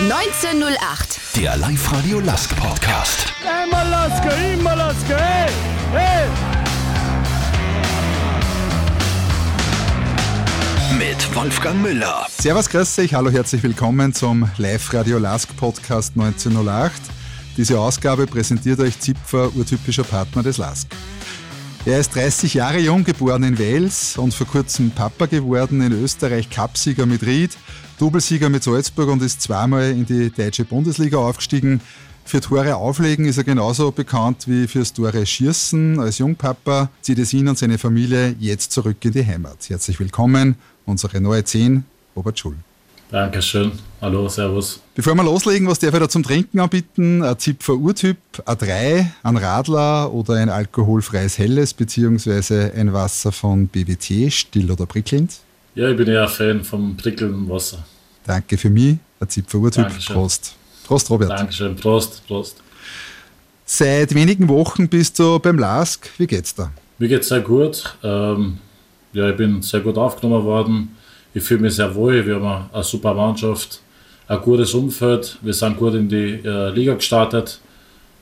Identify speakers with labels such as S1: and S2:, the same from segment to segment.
S1: 1908.
S2: Der Live-Radio Lask Podcast.
S3: Immer Laske, immer Laske, hey, hey.
S2: Mit Wolfgang Müller.
S4: Servus, grüß euch, hallo, herzlich willkommen zum Live-Radio Lask Podcast 1908. Diese Ausgabe präsentiert euch Zipfer, urtypischer Partner des Lask. Er ist 30 Jahre jung, geboren in Wales und vor kurzem Papa geworden, in Österreich Cupsieger mit Ried, Doublesieger mit Salzburg und ist zweimal in die deutsche Bundesliga aufgestiegen. Für Tore auflegen ist er genauso bekannt wie fürs Tore schießen. Als Jungpapa zieht es ihn und seine Familie jetzt zurück in die Heimat. Herzlich willkommen, unsere neue 10, Robert Schul.
S5: Dankeschön. Hallo, Servus.
S4: Bevor wir loslegen, was darf ich da zum Trinken anbieten? Ein Zipfer Urtyp, A3, ein Radler oder ein alkoholfreies Helles beziehungsweise ein Wasser von BWT, still oder prickelnd?
S5: Ja, ich bin eher Fan vom prickelnden Wasser.
S4: Danke für mich, ein Zipfer Urtyp.
S5: Dankeschön.
S4: Prost. Prost, Robert.
S5: Dankeschön. Prost, Prost.
S4: Seit wenigen Wochen bist du beim LASK. Wie geht's da?
S5: Mir geht's sehr gut. Ähm, ja, ich bin sehr gut aufgenommen worden. Ich fühle mich sehr wohl. Wir haben eine, eine super Mannschaft, ein gutes Umfeld. Wir sind gut in die äh, Liga gestartet.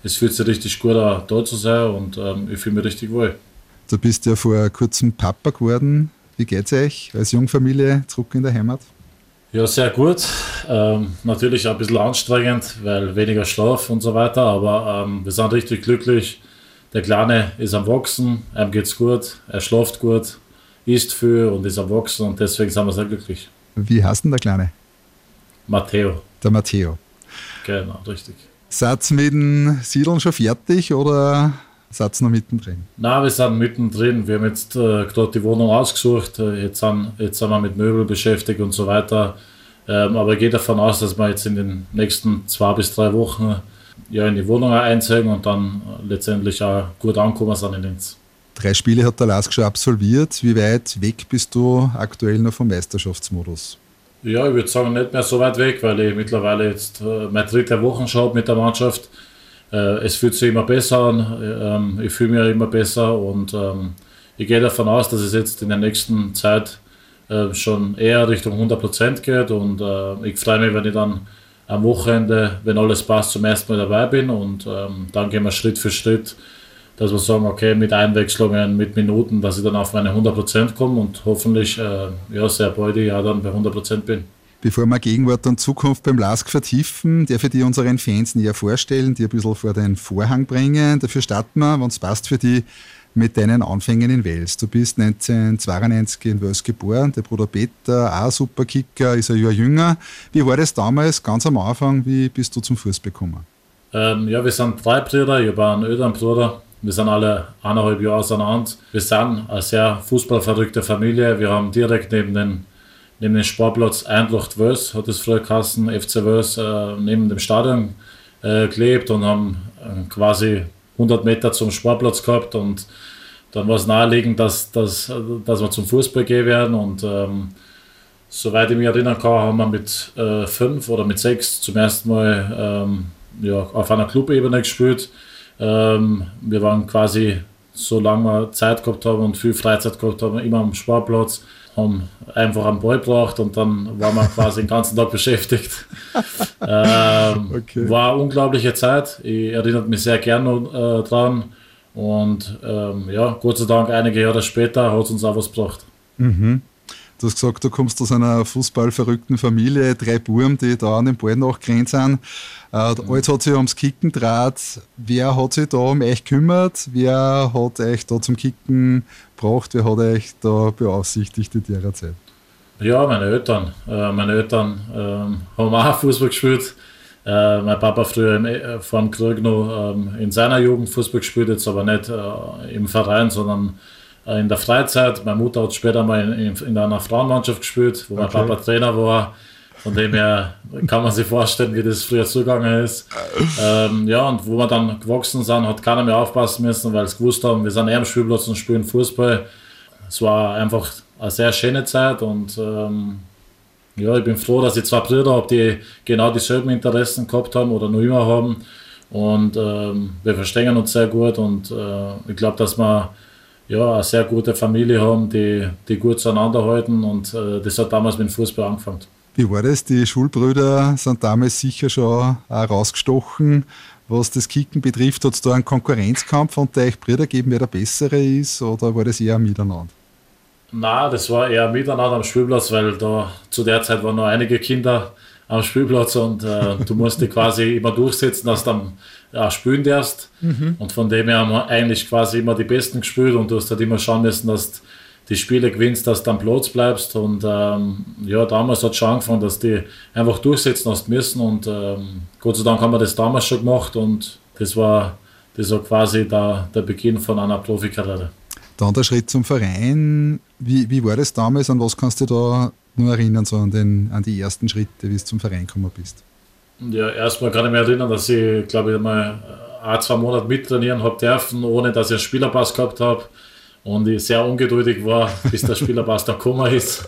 S5: Es fühlt sich richtig gut an, da zu sein und ähm, ich fühle mich richtig wohl.
S4: Du bist ja vor kurzem Papa geworden. Wie geht's euch als Jungfamilie zurück in der Heimat?
S5: Ja, sehr gut. Ähm, natürlich ein bisschen anstrengend, weil weniger Schlaf und so weiter, aber ähm, wir sind richtig glücklich. Der Kleine ist am Wachsen, ihm geht's gut, er schläft gut, isst viel und ist am Wachsen und deswegen sind wir sehr glücklich.
S4: Wie heißt denn der Kleine?
S5: Matteo,
S4: Der Matteo.
S5: genau, richtig.
S4: Seid mit dem Siedeln schon fertig oder seid noch mittendrin?
S5: Na, wir sind mittendrin. Wir haben jetzt äh, gerade die Wohnung ausgesucht. Äh, jetzt, sind, jetzt sind wir mit Möbel beschäftigt und so weiter. Ähm, aber ich gehe davon aus, dass wir jetzt in den nächsten zwei bis drei Wochen ja, in die Wohnung einziehen und dann äh, letztendlich auch gut ankommen sind in Linz.
S4: Drei Spiele hat der LASK schon absolviert. Wie weit weg bist du aktuell noch vom Meisterschaftsmodus?
S5: Ja, ich würde sagen, nicht mehr so weit weg, weil ich mittlerweile jetzt äh, meine dritte Woche habe mit der Mannschaft. Äh, es fühlt sich immer besser an, ähm, ich fühle mich immer besser und ähm, ich gehe davon aus, dass es jetzt in der nächsten Zeit äh, schon eher Richtung 100% geht und äh, ich freue mich, wenn ich dann am Wochenende, wenn alles passt, zum ersten Mal dabei bin und ähm, dann gehen wir Schritt für Schritt, dass wir sagen, okay, mit Einwechslungen, mit Minuten, dass ich dann auf meine 100% komme und hoffentlich äh, ja, sehr bald ich ja dann bei 100% bin.
S4: Bevor wir Gegenwart und Zukunft beim LASK vertiefen, darf ich dir unseren Fans näher vorstellen, die ein bisschen vor den Vorhang bringen. Dafür starten wir, wenn es passt für die, mit deinen Anfängen in Wales. Du bist 1992 in Wales geboren, der Bruder Peter, auch Superkicker, ist ein Jahr jünger. Wie war das damals, ganz am Anfang, wie bist du zum Fußball gekommen?
S5: Ähm, ja, wir sind drei Brüder, ich habe einen älteren Bruder. Wir sind alle eineinhalb Jahre auseinander. Wir sind eine sehr fußballverrückte Familie. Wir haben direkt neben den, neben dem Sportplatz Eintracht Wels, hat es früher geheißen, FC Wels, äh, neben dem Stadion äh, gelebt und haben äh, quasi 100 Meter zum Sportplatz gehabt. Und dann war es naheliegend, dass, dass, dass wir zum Fußball gehen werden. Und ähm, soweit ich mich erinnern kann, haben wir mit äh, fünf oder mit sechs zum ersten Mal ähm, ja, auf einer Clubebene gespielt. Ähm, wir waren quasi, solange wir Zeit gehabt haben und viel Freizeit gehabt haben, immer am Sportplatz, haben einfach einen Ball gebracht und dann waren wir quasi den ganzen Tag beschäftigt. Ähm,
S4: Okay.
S5: War eine unglaubliche Zeit. Ich erinnere mich sehr gerne äh, dran. Und ähm, ja, Gott sei Dank, einige Jahre später hat es uns auch was gebracht.
S4: Du hast gesagt, du kommst aus einer fußballverrückten Familie, drei Buben, die da an den Ball nachgerannt sind. Äh, alles hat sich ums Kicken draht. Wer hat sich da um euch gekümmert? Wer hat euch da zum Kicken gebracht? Wer hat euch da beaufsichtigt in der Zeit?
S5: Ja, meine Eltern. Äh, meine Eltern ähm, haben auch Fußball gespielt. Äh, mein Papa früher im, äh, vor dem Krieg noch ähm, in seiner Jugend Fußball gespielt, jetzt aber nicht im Verein, sondern in der Freizeit. Meine Mutter hat später mal in, in, in einer Frauenmannschaft gespielt, wo mein
S4: Okay.
S5: Papa Trainer war. Von dem her kann man sich vorstellen, wie das früher zugegangen ist. Ähm, ja, und wo wir dann gewachsen sind, hat keiner mehr aufpassen müssen, weil sie gewusst haben, wir sind eher am Spielplatz und spielen Fußball. Es war einfach eine sehr schöne Zeit und ähm, ja, ich bin froh, dass ich zwei Brüder habe, die genau dieselben Interessen gehabt haben oder noch immer haben. Und ähm, wir verstehen uns sehr gut und äh, ich glaube, dass wir ja, eine sehr gute Familie haben, die, die gut zueinander halten und äh, das hat damals mit dem Fußball angefangen.
S4: Wie war das? Die Schulbrüder sind damals sicher schon auch rausgestochen. Was das Kicken betrifft, hat es da einen Konkurrenzkampf unter euch Brüder gegeben, wer der Bessere ist, oder war das eher ein Miteinander?
S5: Nein, das war eher miteinander am Spielplatz, weil da zu der Zeit waren noch einige Kinder am Spielplatz und äh, du musst dich quasi immer durchsetzen, dass du dann ja, spielen darfst. Mhm. Und von dem her haben wir eigentlich quasi immer die Besten gespielt und du hast halt immer schauen müssen, dass du die Spiele gewinnst, dass du am Platz bleibst. Und ähm, ja, damals hat es schon angefangen, dass die einfach durchsetzen hast müssen. Und ähm, Gott sei Dank haben wir das damals schon gemacht und das war, das war quasi der, der Beginn von einer Profikarriere.
S4: Dann der Schritt zum Verein. Wie, wie war das damals? An was kannst du da nur erinnern, so an, den, an die ersten Schritte, wie du zum Verein gekommen bist?
S5: Ja, erstmal kann ich mich erinnern, dass ich, glaube ich, mal ein, zwei Monate mittrainieren habe dürfen, ohne dass ich einen Spielerpass gehabt habe und ich sehr ungeduldig war, bis der Spielerpass da gekommen ist.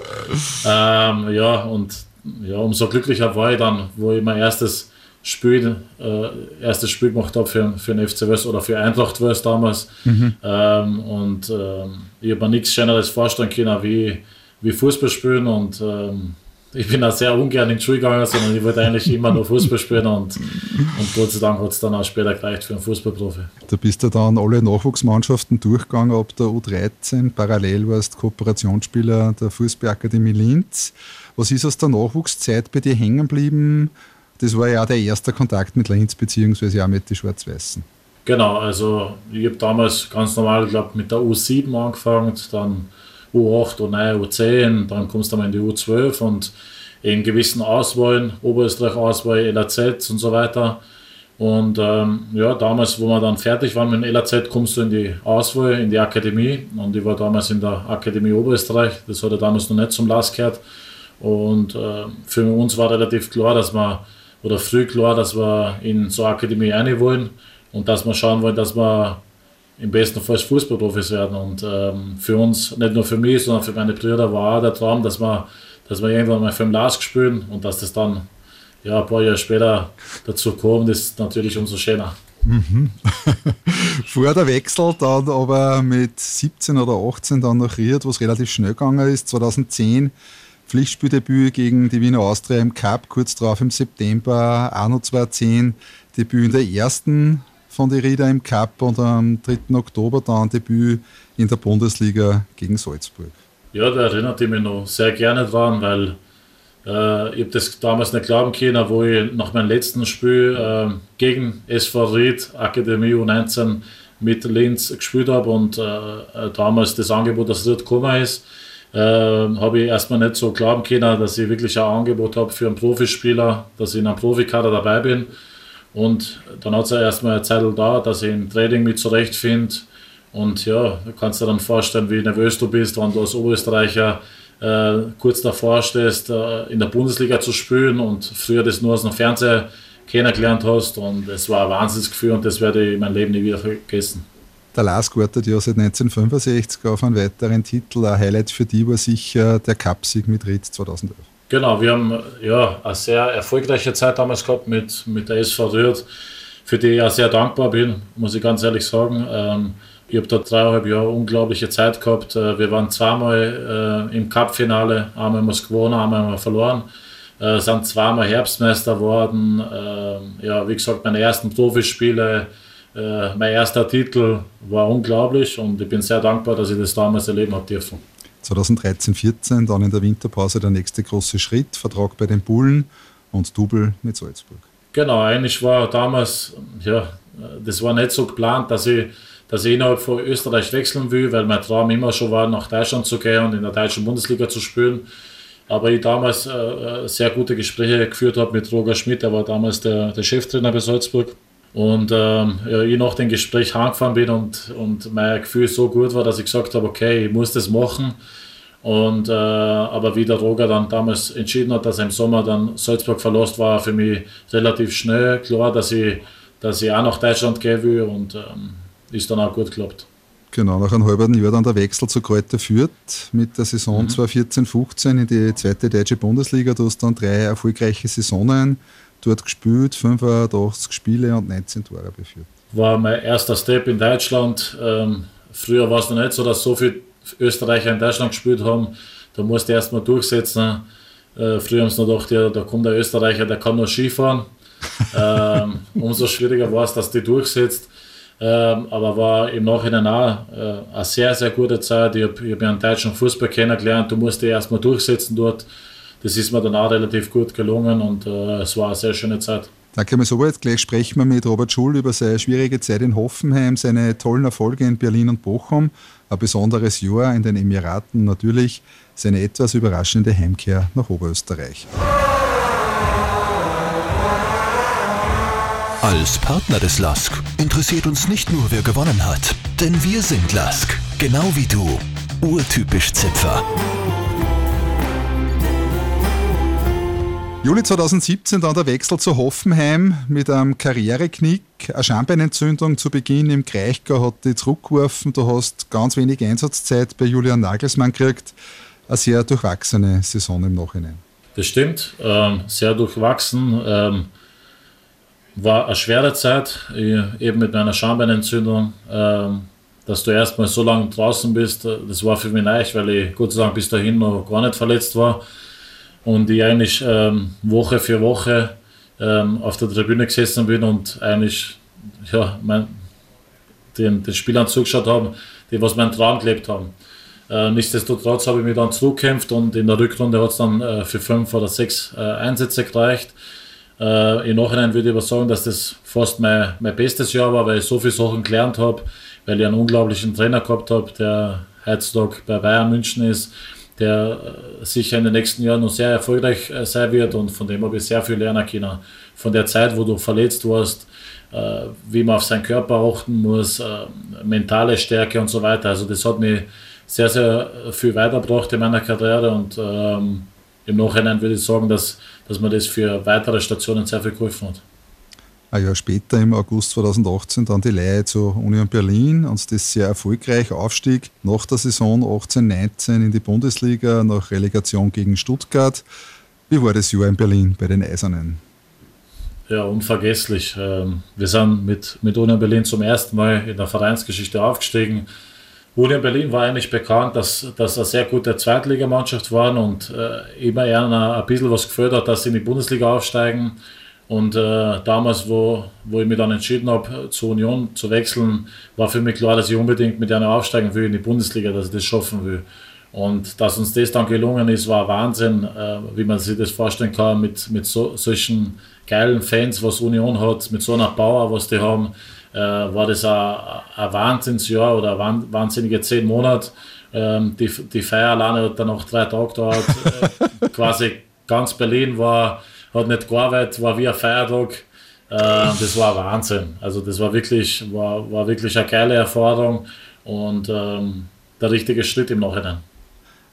S5: Ähm, ja, und ja, umso glücklicher war ich dann, wo ich mein erstes Spiel, äh, erstes Spiel gemacht habe für, für den FC West oder für Eintracht West damals. Mhm. Ähm, und ähm, ich habe mir nichts Schöneres vorstellen können, wie, wie Fußball spielen und ähm, ich bin auch sehr ungern in die Schule gegangen, sondern ich wollte eigentlich immer nur Fußball spielen und, und Gott sei Dank hat es dann auch später gereicht für einen Fußballprofi.
S4: Da bist du dann alle Nachwuchsmannschaften durchgegangen ab der U13. Parallel warst du Kooperationsspieler der Fußballakademie Linz. Was ist aus der Nachwuchszeit bei dir hängen geblieben? Das war ja auch der erste Kontakt mit Linz, beziehungsweise auch mit den Schwarz-Weißen.
S5: Genau, also ich habe damals ganz normal, glaube mit der U7 angefangen, dann U8, U9, U10, dann kommst du mal in die U12 und in gewissen Auswahlen, Oberösterreich-Auswahl, LAZ und so weiter. Und ähm, ja, damals, wo wir dann fertig waren mit dem LAZ, kommst du in die Auswahl, in die Akademie. Und ich war damals in der Akademie Oberösterreich. Das hat ja damals noch nicht zum Last gehört. Und äh, für uns war relativ klar, dass wir, oder früh klar, dass wir in so eine Akademie rein wollen und dass wir schauen wollen, dass wir im besten Fall Fußballprofis werden. Und ähm, für uns, nicht nur für mich, sondern für meine Brüder war der Traum, dass wir, dass wir irgendwann mal für den Lask spielen und dass das dann ja, ein paar Jahre später dazu kommt, ist natürlich umso schöner. Mhm.
S4: Vor der Wechsel dann aber mit 17 oder 18 dann nach Ried, was relativ schnell gegangen ist, 2010 Pflichtspieldebüt gegen die Wiener Austria im Cup, kurz darauf im September auch noch 2010 Debüt in der ersten von den Rieder im Cup und am 3. Oktober dann Debüt in der Bundesliga gegen Salzburg.
S5: Ja, da erinnert ich mich noch sehr gerne dran, weil äh, ich habe das damals nicht glauben können, wo ich nach meinem letzten Spiel äh, gegen SV Ried Akademie U19 mit Linz gespielt habe und äh, äh, damals das Angebot, dass Ried gekommen ist, äh, habe ich erstmal nicht so glauben können, dass ich wirklich ein Angebot habe für einen Profispieler, dass ich in einem Profikader dabei bin. Und dann hat es ja erstmal eine Zeit da, dass ich im Training mit zurechtfinde. Und ja, du kannst dir dann vorstellen, wie nervös du bist, wenn du als Oberösterreicher äh, kurz davor stehst, äh, in der Bundesliga zu spielen und früher das nur aus dem Fernseher kennengelernt hast. Und es war ein Wahnsinnsgefühl und das werde ich mein Leben nie wieder vergessen.
S4: Der Lars wartet ja seit 1965 auf einen weiteren Titel. Ein Highlight für die war sicher der Cupsieg mit Ried 2011.
S5: Genau, wir haben ja eine sehr erfolgreiche Zeit damals gehabt mit, mit der SV Rührt, für die ich auch sehr dankbar bin, muss ich ganz ehrlich sagen. Ähm, ich habe da dreieinhalb Jahre unglaubliche Zeit gehabt. Äh, wir waren zweimal äh, im Cup-Finale, einmal haben es gewonnen, einmal haben wir verloren. Äh, sind zweimal Herbstmeister geworden. Äh, ja, wie gesagt, meine ersten Profispiele, äh, mein erster Titel war unglaublich und ich bin sehr dankbar, dass ich das damals erleben habe dürfen.
S4: 2013, 14 dann in der Winterpause der nächste große Schritt, Vertrag bei den Bullen und Double mit Salzburg.
S5: Genau, eigentlich war damals, ja, das war nicht so geplant, dass ich, dass ich innerhalb von Österreich wechseln will, weil mein Traum immer schon war, nach Deutschland zu gehen und in der deutschen Bundesliga zu spielen. Aber ich damals äh, äh sehr gute Gespräche geführt habe mit Roger Schmidt, der war damals der, der Cheftrainer bei Salzburg. Und ähm, ja, ich nach dem Gespräch heimgefahren bin und, und mein Gefühl so gut war, dass ich gesagt habe, okay, ich muss das machen. Und, äh, aber wie der Roger dann damals entschieden hat, dass er im Sommer dann Salzburg verlost war, für mich relativ schnell klar, dass ich, dass ich auch nach Deutschland gehen will und ähm, ist dann auch gut geklappt.
S4: Genau, nach einem halben Jahr dann der Wechsel zu Kräuter Fürth mit der Saison mhm. 2014-15 in die zweite deutsche Bundesliga. Du hast dann drei erfolgreiche Saisonen dort gespielt, 85 Spiele und 19 Tore beführt.
S5: War mein erster Step in Deutschland. Ähm, früher war es noch nicht so, dass so viele Österreicher in Deutschland gespielt haben. Da musste ich erstmal durchsetzen. Äh, früher haben sie noch gedacht, ja, da kommt der Österreicher, der kann nur Skifahren. ähm, umso schwieriger war es, dass die durchsetzt. Ähm, aber war im Nachhinein auch äh, eine sehr, sehr gute Zeit. Ich habe hab einen deutschen Fußball kennengelernt. Du musst dich erstmal durchsetzen dort. Das ist mir dann auch relativ gut gelungen und äh, es war eine sehr schöne Zeit.
S4: Danke mal so weit. Gleich sprechen wir mit Robert Schul über seine schwierige Zeit in Hoffenheim, seine tollen Erfolge in Berlin und Bochum, ein besonderes Jahr in den Emiraten natürlich, seine etwas überraschende Heimkehr nach Oberösterreich.
S2: Als Partner des LASK interessiert uns nicht nur, wer gewonnen hat, denn wir sind LASK, genau wie du. Urtypisch Zipfer.
S4: Juli 2017 dann der Wechsel zu Hoffenheim mit einem Karriereknick, eine Schambeinentzündung zu Beginn im Kraichgau hat dich zurückgeworfen. Du hast ganz wenig Einsatzzeit bei Julian Nagelsmann gekriegt. Eine sehr durchwachsene Saison im Nachhinein.
S5: Das stimmt, ähm, sehr durchwachsen. Ähm, war eine schwere Zeit, eben mit meiner Schambeinentzündung. Ähm, dass du erstmal so lange draußen bist, das war für mich leicht, weil ich Gott sei Dank bis dahin noch gar nicht verletzt war und ich eigentlich ähm, Woche für Woche ähm, auf der Tribüne gesessen bin und eigentlich ja, mein, den, den Spielern zugeschaut habe, die was meinen Traum gelebt haben. Äh, nichtsdestotrotz habe ich mich dann zurückgekämpft und in der Rückrunde hat es dann äh, für fünf oder sechs äh, Einsätze gereicht. Äh, Im Nachhinein würde ich aber sagen, dass das fast mein, mein bestes Jahr war, weil ich so viele Sachen gelernt habe, weil ich einen unglaublichen Trainer gehabt habe, der heutzutage bei Bayern München ist, der äh, sicher in den nächsten Jahren noch sehr erfolgreich äh, sein wird und von dem habe ich sehr viel lernen können. Von der Zeit, wo du verletzt warst, äh, wie man auf seinen Körper achten muss, mentale Stärke und so weiter. Also das hat mich sehr, sehr viel weitergebracht in meiner Karriere und ähm, im Nachhinein würde ich sagen, dass, dass mir das für weitere Stationen sehr viel geholfen hat.
S4: Ein Jahr später, im August 2018, dann die Leihe zur Union Berlin und das sehr erfolgreich Aufstieg nach der Saison 18-19 in die Bundesliga nach Relegation gegen Stuttgart. Wie war das Jahr in Berlin bei den Eisernen?
S5: Ja, unvergesslich. Ähm, wir sind mit, mit Union Berlin zum ersten Mal in der Vereinsgeschichte aufgestiegen. Union Berlin war eigentlich bekannt, dass das eine sehr gute Zweitligamannschaft waren und äh, immer eher ein bisschen was hat, dass sie in die Bundesliga aufsteigen. Und äh, damals, wo, wo ich mich dann entschieden habe, zur Union zu wechseln, war für mich klar, dass ich unbedingt mit einer aufsteigen will in die Bundesliga, dass ich das schaffen will. Und dass uns das dann gelungen ist, war Wahnsinn, äh, wie man sich das vorstellen kann, mit, mit so, solchen geilen Fans, was Union hat, mit so einer Power, was die haben, äh, war das ein, Wahnsinnsjahr oder ein wahnsinnige zehn Monate. Ähm, die, die Feier alleine hat dann noch drei Tage gedauert. Äh, quasi ganz Berlin war hat nicht gearbeitet, war wie ein Feiertag. Äh, das war Wahnsinn. Also das war wirklich, war, war wirklich eine geile Erfahrung und ähm, der richtige Schritt im Nachhinein.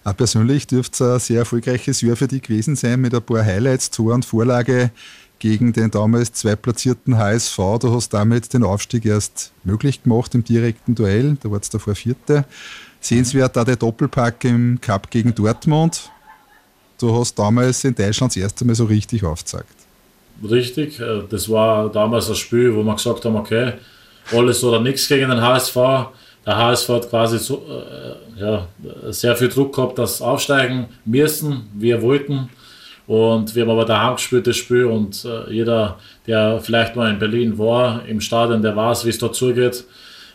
S4: Auch persönlich dürfte es ein sehr erfolgreiches Jahr für dich gewesen sein mit ein paar Highlights, Tor und Vorlage gegen den damals zweitplatzierten HSV. Du hast damit den Aufstieg erst möglich gemacht im direkten Duell. Da war es davor Vierte. Sehenswert auch der Doppelpack im Cup gegen Dortmund du hast damals in Deutschland das erste Mal so richtig aufgezeigt.
S5: Richtig, äh, das war damals ein Spiel, wo wir gesagt haben, okay, alles oder nichts gegen den HSV. Der HSV hat quasi so, äh, ja, sehr viel Druck gehabt, dass aufsteigen müssen, wir wollten. Und wir haben aber daheim gespielt, das Spiel. Und äh, jeder, der vielleicht mal in Berlin war, im Stadion, der weiß, wie es dort zugeht.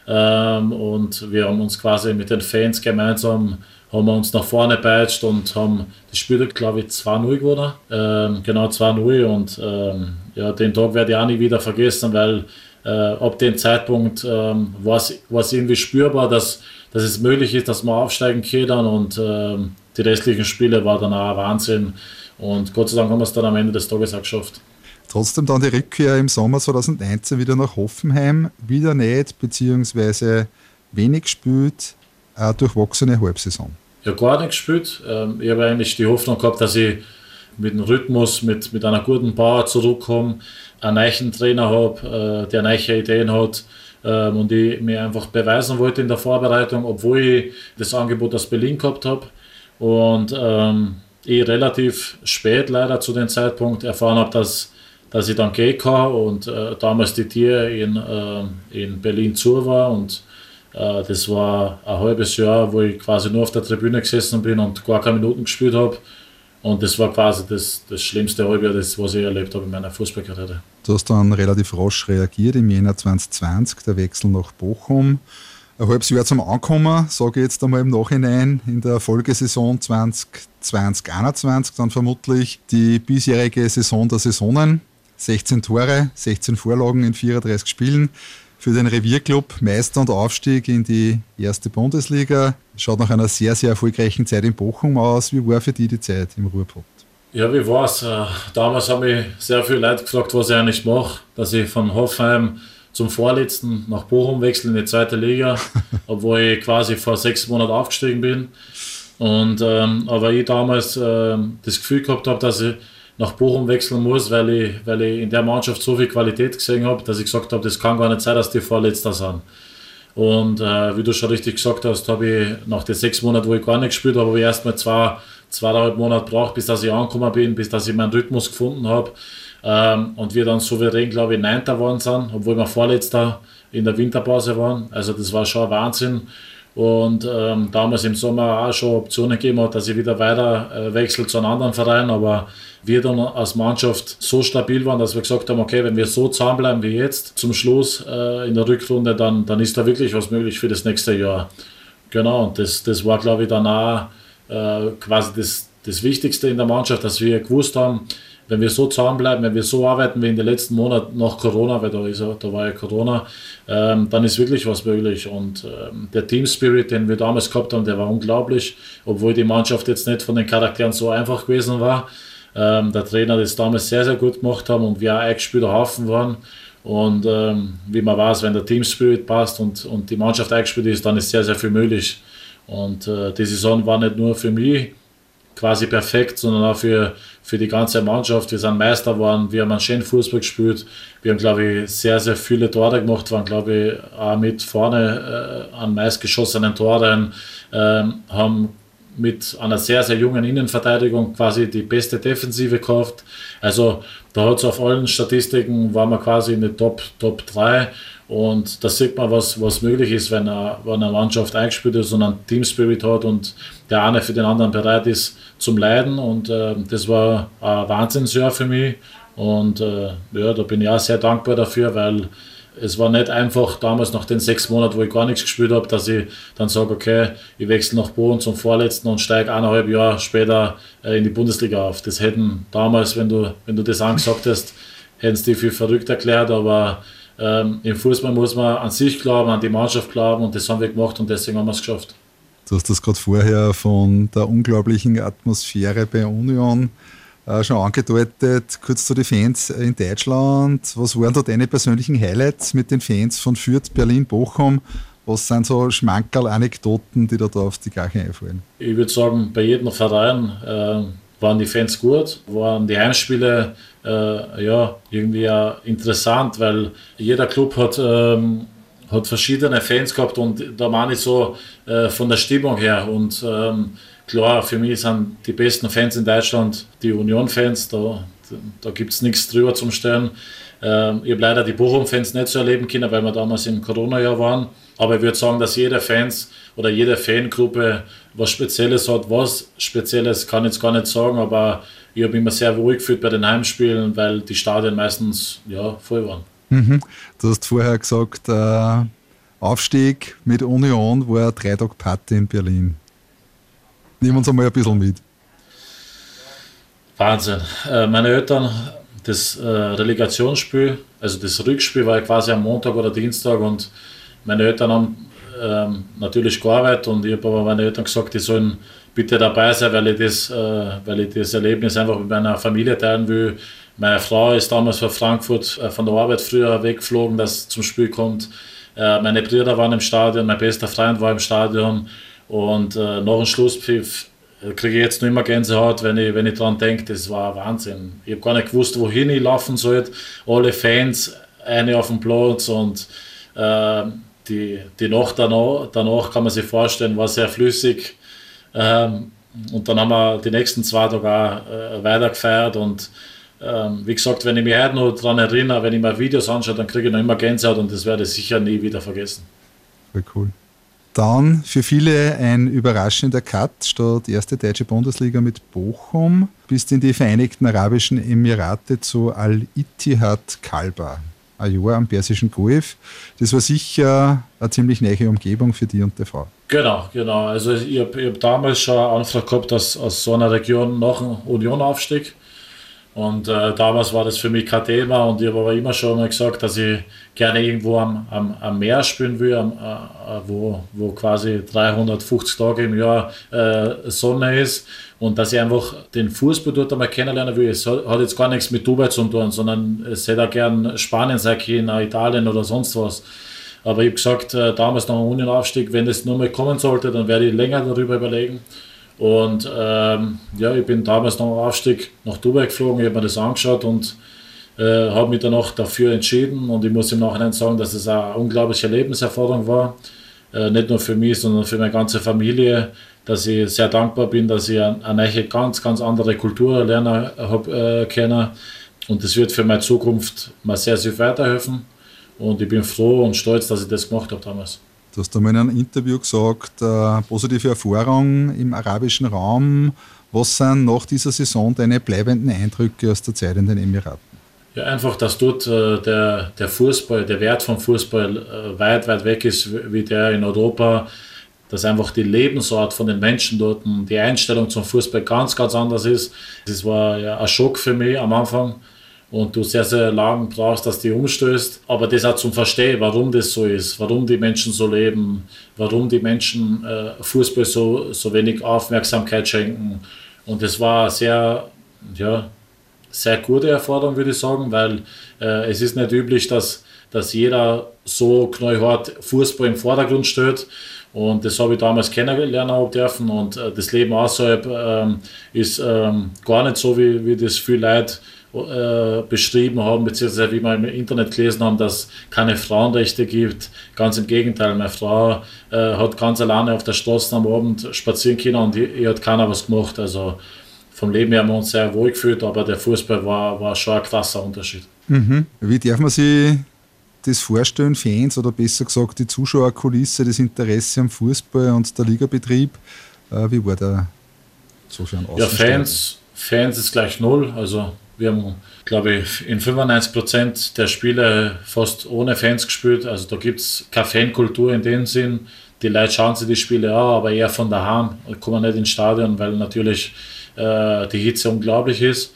S5: Ähm, und wir haben uns quasi mit den Fans gemeinsam haben wir uns nach vorne peitscht und haben das Spiel, glaube ich, 2-0 gewonnen. Ähm, genau 2-0 und ähm, ja, den Tag werde ich auch nie wieder vergessen, weil äh, ab dem Zeitpunkt ähm, war es irgendwie spürbar, dass, dass es möglich ist, dass wir aufsteigen können und ähm, die restlichen Spiele war dann auch Wahnsinn und Gott sei Dank haben wir es dann am Ende des Tages auch geschafft.
S4: Trotzdem dann die Rückkehr im Sommer 2019 wieder nach Hoffenheim, wieder nicht, beziehungsweise wenig gespielt, eine durchwachsene Halbsaison
S5: ja gar nicht gespielt. Ähm, ich habe eigentlich die Hoffnung gehabt, dass ich mit dem Rhythmus, mit, mit einer guten Power zurückkomme, einen neuen Trainer habe, äh, der neue Ideen hat ähm, und ich mir einfach beweisen wollte in der Vorbereitung, obwohl ich das Angebot aus Berlin gehabt habe und ähm, ich relativ spät leider zu dem Zeitpunkt erfahren habe, dass, dass ich dann gehen kann und äh, damals die Tier in, äh, in Berlin zu war und das war ein halbes Jahr, wo ich quasi nur auf der Tribüne gesessen bin und gar keine Minuten gespielt habe. Und das war quasi das, das schlimmste Halbjahr, das, was ich erlebt habe in meiner Fußballkarriere.
S4: Du hast dann relativ rasch reagiert im Jänner 2020, der Wechsel nach Bochum. Ein halbes Jahr zum Ankommen, sage ich jetzt einmal im Nachhinein, in der Folgesaison 2020-2021, dann vermutlich die bisherige Saison der Saisonen. 16 Tore, 16 Vorlagen in 34 Spielen für den Revierclub Meister und Aufstieg in die erste Bundesliga. Schaut nach einer sehr, sehr erfolgreichen Zeit in Bochum aus. Wie war für die die Zeit im Ruhrpott?
S5: Ja, wie war es? Äh, damals haben mich sehr viele Leute gefragt, was ich eigentlich mache. Dass ich von Hoffenheim zum Vorletzten nach Bochum wechsle in die zweite Liga, obwohl ich quasi vor sechs Monaten aufgestiegen bin. Und, ähm, aber ich damals äh, das Gefühl gehabt habe, dass ich nach Bochum wechseln muss, weil ich, weil ich in der Mannschaft so viel Qualität gesehen habe, dass ich gesagt habe, das kann gar nicht sein, dass die Vorletzter sind. Und äh, wie du schon richtig gesagt hast, habe ich nach den sechs Monaten, wo ich gar nicht gespielt habe, habe ich erstmal zwei, zweieinhalb Monate gebraucht, bis dass ich angekommen bin, bis dass ich meinen Rhythmus gefunden habe. Ähm, und wir dann souverän, glaube ich, Neunter geworden sind, obwohl wir Vorletzter in der Winterpause waren. Also das war schon ein Wahnsinn und ähm, damals im Sommer auch schon Optionen gegeben hat, dass ich wieder weiter äh, wechsle zu einem anderen Verein, aber wir dann als Mannschaft so stabil waren, dass wir gesagt haben, okay, wenn wir so zusammenbleiben wie jetzt zum Schluss äh, in der Rückrunde, dann, dann ist da wirklich was möglich für das nächste Jahr. Genau, und das, das war, glaube ich, dann auch äh, quasi das, das Wichtigste in der Mannschaft, dass wir gewusst haben, wenn wir so zusammenbleiben, wenn wir so arbeiten wie in den letzten Monaten nach Corona, weil da, ist, da war ja Corona, ähm, dann ist wirklich was möglich. Und ähm, der Team Spirit, den wir damals gehabt haben, der war unglaublich, obwohl die Mannschaft jetzt nicht von den Charakteren so einfach gewesen war. Ähm, der Trainer das damals sehr, sehr gut gemacht haben und wir auch eingespielter Haufen waren. Und ähm, wie man weiß, wenn der Team Spirit passt und, und die Mannschaft eingespielt ist, dann ist sehr, sehr viel möglich. Und äh, die Saison war nicht nur für mich quasi perfekt, sondern auch für, für die ganze Mannschaft. Wir sind Meister geworden, wir haben einen schönen Fußball gespielt. Wir haben, glaube ich, sehr, sehr viele Tore gemacht, waren, glaube ich, auch mit vorne äh, an meistgeschossenen Toren, äh, haben mit einer sehr, sehr jungen Innenverteidigung quasi die beste Defensive gekauft. Also da hat es auf allen Statistiken, waren wir quasi in den Top, Top 3 und da sieht man, was, was möglich ist, wenn, er, wenn eine Mannschaft eingespielt ist und einen Team Spirit hat und der eine für den anderen bereit ist zum Leiden. Und äh, das war ein Wahnsinnsjahr für mich. Und äh, ja, da bin ich auch sehr dankbar dafür, weil es war nicht einfach damals nach den sechs Monaten, wo ich gar nichts gespielt habe, dass ich dann sage, okay, ich wechsle nach Boden zum Vorletzten und steige eineinhalb Jahre später äh, in die Bundesliga auf. Das hätten damals, wenn du, wenn du das angesagt hast, hätten sie die für verrückt erklärt, aber ähm, im Fußball muss man an sich glauben, an die Mannschaft glauben und das haben wir gemacht und deswegen haben wir es geschafft.
S4: Du hast das gerade vorher von der unglaublichen Atmosphäre bei Union äh, schon angedeutet. Kurz zu den Fans in Deutschland. Was waren da deine persönlichen Highlights mit den Fans von Fürth, Berlin, Bochum? Was sind so Schmankerl, Anekdoten, die da, da auf die Gache einfallen?
S5: Ich würde sagen, bei jedem Verein äh, waren die Fans gut, waren die Heimspiele äh, ja, irgendwie ja interessant, weil jeder Club hat, ähm, hat verschiedene Fans gehabt und da meine ich so äh, von der Stimmung her. Und ähm, klar, für mich sind die besten Fans in Deutschland die Union-Fans, da, da gibt es nichts drüber zum Stellen. Ähm, ich habe leider die Bochum-Fans nicht so erleben können, weil wir damals im Corona-Jahr waren. Aber ich würde sagen, dass jeder Fans oder jede Fangruppe was Spezielles hat. Was Spezielles kann ich jetzt gar nicht sagen, aber ich habe immer sehr ruhig gefühlt bei den Heimspielen, weil die Stadien meistens ja, voll waren.
S4: Mhm. Du hast vorher gesagt, äh, Aufstieg mit Union war drei Tage Party in Berlin. Nehmen uns einmal ein bisschen mit.
S5: Wahnsinn. Äh, meine Eltern, das äh, Relegationsspiel, also das Rückspiel war quasi am Montag oder Dienstag und meine Eltern haben ähm, natürlich gearbeitet und ich habe aber meinen Eltern gesagt, die sollen bitte dabei sein, weil ich, das, äh, weil ich das Erlebnis einfach mit meiner Familie teilen will. Meine Frau ist damals von Frankfurt äh, von der Arbeit früher weggeflogen, dass zum Spiel kommt. Äh, meine Brüder waren im Stadion, mein bester Freund war im Stadion und äh, nach dem Schlusspfiff äh, kriege ich jetzt noch immer Gänsehaut, wenn ich, wenn ich daran denke, das war Wahnsinn. Ich habe gar nicht gewusst, wohin ich laufen sollte. Alle Fans, eine auf dem Platz und äh, die, die Nacht danach, danach kann man sich vorstellen, war sehr flüssig. Ähm, und dann haben wir die nächsten zwei Tage auch äh, weitergefeiert und ähm, wie gesagt, wenn ich mich heute noch daran erinnere, wenn ich mir Videos anschaue, dann kriege ich noch immer Gänsehaut und das werde ich sicher nie wieder vergessen.
S4: Voll cool. Dann für viele ein überraschender Cut statt erste deutsche Bundesliga mit Bochum bis in die Vereinigten Arabischen Emirate zu Al-Ittihad Kalba. Ein Jahr am Persischen Golf. Das war sicher eine ziemlich neue Umgebung für die und die Frau.
S5: Genau, genau. Also ich habe hab damals schon eine Anfrage gehabt, dass aus so einer Region noch ein Union-Aufstieg und äh, damals war das für mich kein Thema und ich habe aber immer schon mal gesagt, dass ich gerne irgendwo am, am, am Meer spielen will, am, äh, wo, wo quasi 350 Tage im Jahr äh, Sonne ist und dass ich einfach den Fußball dort einmal kennenlernen will. Es hat jetzt gar nichts mit Dubai zu tun, sondern es hätte auch gern Spanien sein können, Italien oder sonst was. Aber ich habe gesagt, äh, damals noch ein Unionaufstieg, wenn es nur mal kommen sollte, dann werde ich länger darüber überlegen. Und ähm, ja, ich bin damals noch am Aufstieg nach Dubai geflogen, ich habe mir das angeschaut und äh, habe mich dann auch dafür entschieden. Und ich muss im Nachhinein sagen, dass es eine unglaubliche Lebenserfahrung war. Äh, nicht nur für mich, sondern für meine ganze Familie. Dass ich sehr dankbar bin, dass ich eine, eine ganz, ganz andere Kultur lernen habe äh, können. Und das wird für meine Zukunft mal sehr, sehr weiterhelfen. Und ich bin froh und stolz, dass ich das gemacht habe damals.
S4: Du hast einmal in einem Interview gesagt, äh, positive Erfahrung im arabischen Raum. Was sind nach dieser Saison deine bleibenden Eindrücke aus der Zeit in den Emiraten?
S5: Ja, einfach, dass dort äh, der, der Fußball, der Wert vom Fußball äh, weit, weit weg ist, wie der in Europa. Dass einfach die Lebensart von den Menschen dort, die Einstellung zum Fußball ganz, ganz anders ist. Das war ja ein Schock für mich am Anfang und du sehr, sehr lang brauchst, dass die umstößt. Aber das auch zum Verstehen, warum das so ist, warum die Menschen so leben, warum die Menschen äh, Fußball so, so wenig Aufmerksamkeit schenken. Und das war sehr, ja, sehr gute Erfahrung, würde ich sagen, weil äh, es ist nicht üblich, dass, dass jeder so knallhart Fußball im Vordergrund steht. Und das habe ich damals kennenlernen dürfen. Und äh, das Leben außerhalb ähm, ist ähm, gar nicht so, wie, wie das viele Leute äh, beschrieben haben, beziehungsweise wie wir im Internet gelesen haben, dass es keine Frauenrechte gibt. Ganz im Gegenteil, meine Frau äh, hat ganz alleine auf der Straße am Abend spazieren können und ihr hat keiner was gemacht. Also vom Leben her haben wir uns sehr wohl gefühlt, aber der Fußball war, war schon ein krasser Unterschied.
S4: Mhm. Wie darf man sich das vorstellen, Fans oder besser gesagt die Zuschauerkulisse, das Interesse am Fußball und der Ligabetrieb? Äh, wie war da
S5: so für ein Ja, Fans, Fans ist gleich null. Also wir haben, glaube ich, in 95 Prozent der Spiele fast ohne Fans gespielt. Also da gibt es keine Fankultur in dem Sinn. Die Leute schauen sich die Spiele an, aber eher von daheim, kommen nicht ins Stadion, weil natürlich äh, die Hitze unglaublich ist.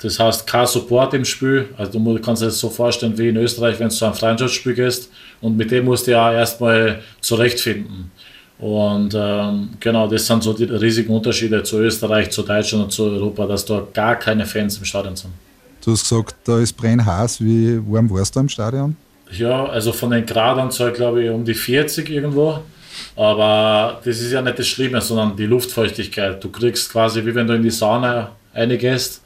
S5: Das heißt, kein Support im Spiel. Also du kannst dir das so vorstellen wie in Österreich, wenn du zu einem Freundschaftsspiel gehst und mit dem musst du ja erstmal zurechtfinden. Und ähm, genau, das sind so die riesigen Unterschiede zu Österreich, zu Deutschland und zu Europa, dass da gar keine Fans im Stadion sind.
S4: Du hast gesagt, da ist brennhaß. Wie warm warst du im Stadion?
S5: Ja, also von den Gradanzahl glaube ich um die 40 irgendwo. Aber das ist ja nicht das Schlimme, sondern die Luftfeuchtigkeit. Du kriegst quasi, wie wenn du in die Sauna reingehst,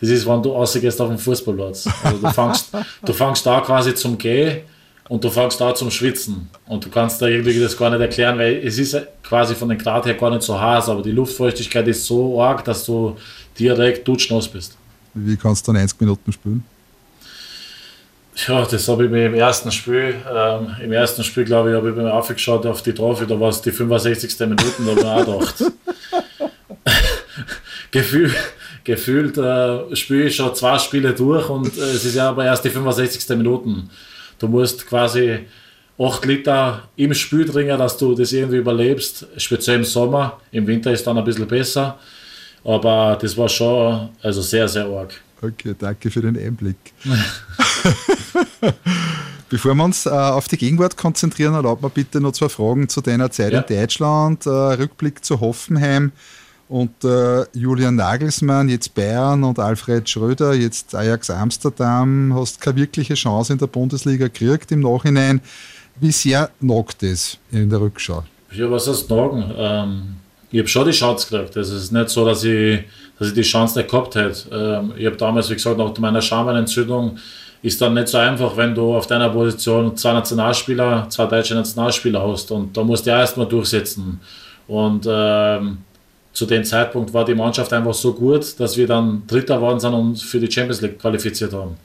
S5: das ist, wenn du rausgehst auf dem Fußballplatz. Also du fangst, du fangst da quasi zum Gehen und du fängst da zum Schwitzen. Und du kannst da irgendwie das gar nicht erklären, weil es ist quasi von den Grad her gar nicht so heiß, aber die Luftfeuchtigkeit ist so arg, dass du direkt dutschnass bist.
S4: Wie kannst du dann 90 Minuten spielen?
S5: Ja, das habe ich mir im ersten Spiel, ähm, im ersten Spiel, glaube ich, habe ich mir aufgeschaut auf die Trophy, da war es die 65. Minute, da habe ich mir auch gedacht. Gefühl, gefühlt äh, spiele ich schon zwei Spiele durch und äh, es ist ja aber erst die 65. Minuten. Du musst quasi 8 Liter im Spiel trinken, dass du das irgendwie überlebst, speziell im Sommer. Im Winter ist dann ein bisschen besser. Aber das war schon also sehr, sehr arg.
S4: Okay, danke für den Einblick. Bevor wir uns äh, auf die Gegenwart konzentrieren, erlaubt mir bitte noch zwei Fragen zu deiner Zeit ja. in Deutschland. Äh, Rückblick zu Hoffenheim und äh, Julian Nagelsmann, jetzt Bayern und Alfred Schröder, jetzt Ajax Amsterdam, hast keine wirkliche Chance in der Bundesliga gekriegt im Nachhinein. Wie sehr nagt es in der Rückschau?
S5: Ja, was heißt nagen? Ähm, ich habe schon die Chance gekriegt. Es ist nicht so, dass ich, dass ich die Chance nicht gehabt hätte. Ähm, ich habe damals, wie gesagt, nach meiner Schambein-Entzündung ist dann nicht so einfach, wenn du auf deiner Position zwei Nationalspieler, zwei deutsche Nationalspieler hast und da musst du erstmal durchsetzen. Und ähm, zu dem Zeitpunkt war die Mannschaft einfach so gut, dass wir dann Dritter geworden sind und für die Champions League qualifiziert haben.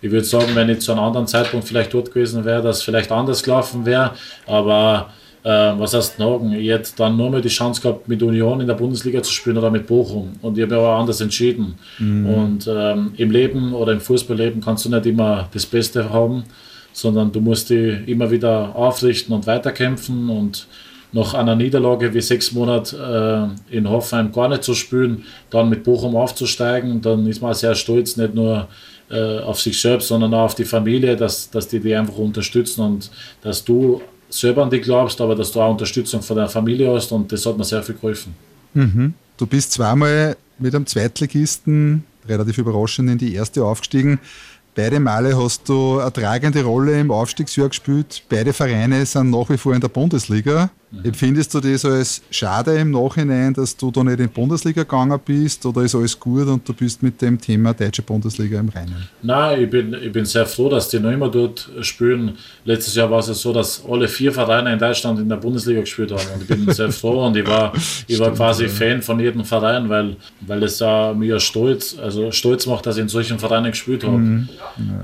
S5: Ich würde sagen, wenn ich zu einem anderen Zeitpunkt vielleicht dort gewesen wäre, dass es vielleicht anders gelaufen wäre, aber äh, was heißt Nagen? Ich hätte dann nur mal die Chance gehabt, mit Union in der Bundesliga zu spielen oder mit Bochum. Und ich habe aber anders entschieden. Mhm. Und ähm, im Leben oder im Fußballleben kannst du nicht immer das Beste haben, sondern du musst dich immer wieder aufrichten und weiterkämpfen. Und nach einer Niederlage wie sechs Monate äh, in Hoffenheim gar nicht zu spielen, dann mit Bochum aufzusteigen, dann ist man sehr stolz, nicht nur äh, auf sich selbst, sondern auch auf die Familie, dass, dass die die einfach unterstützen und dass du selber an dich glaubst, aber dass du auch Unterstützung von der Familie hast und das hat mir sehr viel geholfen.
S4: Mhm. Du bist zweimal mit einem Zweitligisten relativ überraschend in die erste aufgestiegen. Beide Male hast du eine tragende Rolle im Aufstiegsjahr gespielt. Beide Vereine sind nach wie vor in der Bundesliga. Mhm. Empfindest du das als schade im Nachhinein, dass du da nicht in die Bundesliga gegangen bist oder ist alles gut und du bist mit dem Thema Deutsche Bundesliga im Reinen?
S5: Nein, ich bin, ich bin sehr froh, dass die noch immer dort spielen. Letztes Jahr war es so, dass alle vier Vereine in Deutschland in der Bundesliga gespielt haben und ich bin sehr froh und ich war, ich war quasi ja. Fan von jedem Verein, weil, weil es ja mir stolz, also stolz macht, dass ich in solchen Vereinen gespielt habe. Mhm.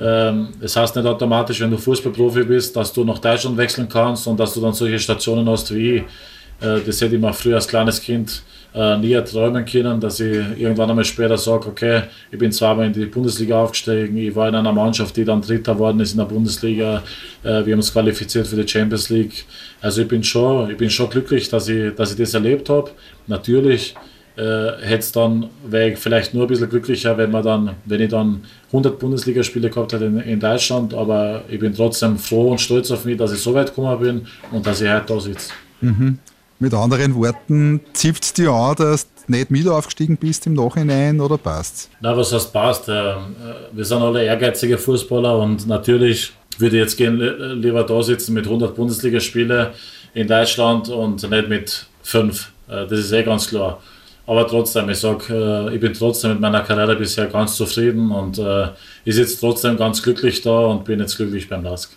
S5: Ja. Ähm, das heißt nicht automatisch, wenn du Fußballprofi bist, dass du nach Deutschland wechseln kannst und dass du dann solche Stationen hast wie ich. Äh, das hätte ich mir früher als kleines Kind äh, nie träumen können, dass ich irgendwann einmal später sage, okay, ich bin zweimal in die Bundesliga aufgestiegen, ich war in einer Mannschaft, die dann Dritter geworden ist in der Bundesliga, äh, wir haben uns qualifiziert für die Champions League. Also ich bin schon, ich bin schon glücklich, dass ich, dass ich das erlebt habe. Natürlich äh, dann, wäre ich vielleicht nur ein bisschen glücklicher, wenn man dann, wenn ich dann 100 Bundesligaspiele gehabt hätte in, in, Deutschland, aber ich bin trotzdem froh und stolz auf mich, dass ich so weit gekommen bin und dass ich heute da sitze.
S4: Mhm. Mit anderen Worten, zieht es dir an, dass du nicht mit aufgestiegen bist im Nachhinein oder passt
S5: Na, was heißt passt? Äh, wir sind alle ehrgeizige Fußballer und natürlich würde ich jetzt gehen, lieber da sitzen mit 100 Bundesligaspielen in Deutschland und nicht mit 5. Äh, das ist eh ganz klar. Aber trotzdem, ich sage, äh, ich bin trotzdem mit meiner Karriere bisher ganz zufrieden und ich sitze trotzdem ganz glücklich da und bin jetzt glücklich beim LASK.